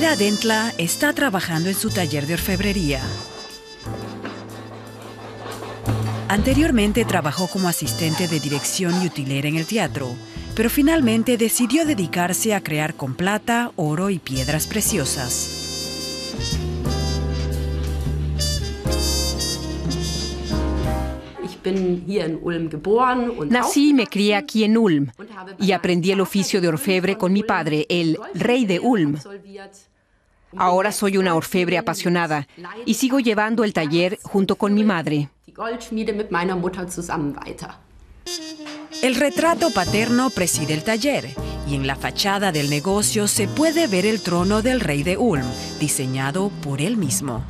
Dentla está trabajando en su taller de orfebrería. Anteriormente trabajó como asistente de dirección y utilera en el teatro, pero finalmente decidió dedicarse a crear con plata, oro y piedras preciosas. Nací y me crié aquí en Ulm y aprendí el oficio de orfebre con mi padre, el rey de Ulm. Ahora soy una orfebre apasionada y sigo llevando el taller junto con mi madre. El retrato paterno preside el taller y en la fachada del negocio se puede ver el trono del rey de Ulm, diseñado por él mismo.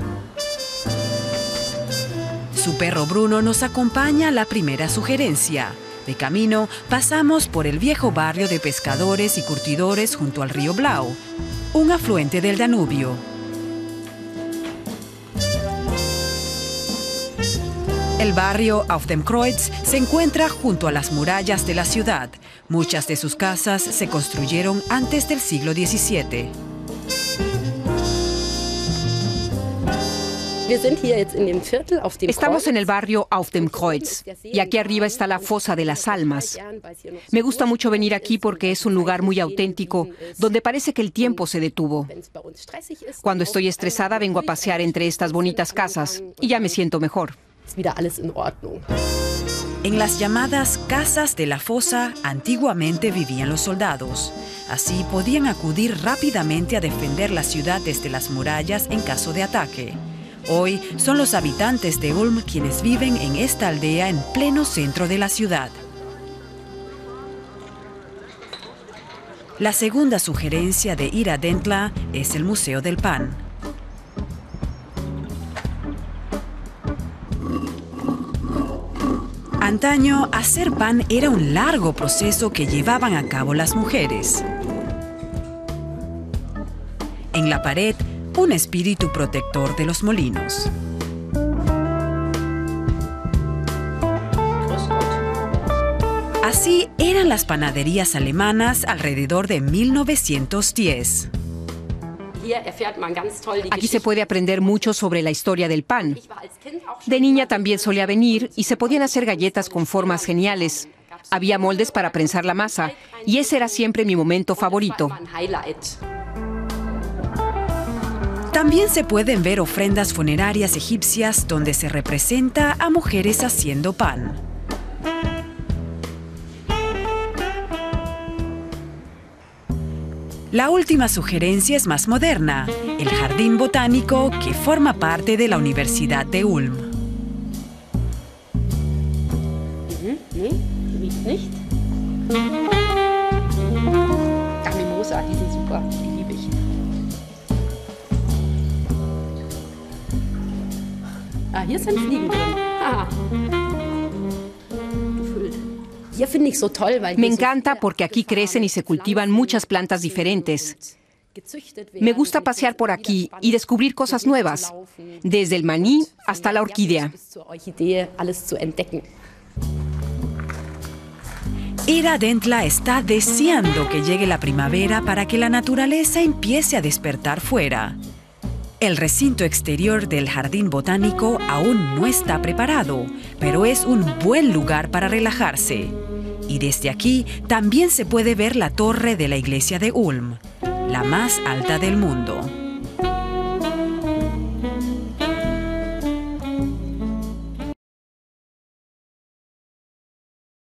Su perro Bruno nos acompaña a la primera sugerencia. De camino, pasamos por el viejo barrio de pescadores y curtidores junto al río Blau, un afluente del Danubio. El barrio Auf dem Kreuz se encuentra junto a las murallas de la ciudad. Muchas de sus casas se construyeron antes del siglo XVII. Estamos en el barrio Auf dem Kreuz y aquí arriba está la fosa de las almas. Me gusta mucho venir aquí porque es un lugar muy auténtico donde parece que el tiempo se detuvo. Cuando estoy estresada vengo a pasear entre estas bonitas casas y ya me siento mejor. En las llamadas casas de la fosa antiguamente vivían los soldados. Así podían acudir rápidamente a defender la ciudad desde las murallas en caso de ataque. Hoy son los habitantes de Ulm quienes viven en esta aldea en pleno centro de la ciudad. La segunda sugerencia de ir a Dentla es el Museo del Pan. Antaño, hacer pan era un largo proceso que llevaban a cabo las mujeres. En la pared un espíritu protector de los molinos. Así eran las panaderías alemanas alrededor de 1910. Aquí se puede aprender mucho sobre la historia del pan. De niña también solía venir y se podían hacer galletas con formas geniales. Había moldes para prensar la masa y ese era siempre mi momento favorito. También se pueden ver ofrendas funerarias egipcias donde se representa a mujeres haciendo pan. La última sugerencia es más moderna, el jardín botánico que forma parte de la Universidad de Ulm. Hier sind Fliegen drin. Me encanta porque aquí crecen y se cultivan muchas plantas diferentes. Me gusta pasear por aquí y descubrir cosas nuevas, desde el maní hasta la orquídea. Ira Dentla está deseando que llegue la primavera para que la naturaleza empiece a despertar fuera. El recinto exterior del jardín botánico aún no está preparado, pero es un buen lugar para relajarse. Y desde aquí también se puede ver la torre de la iglesia de Ulm, la más alta del mundo.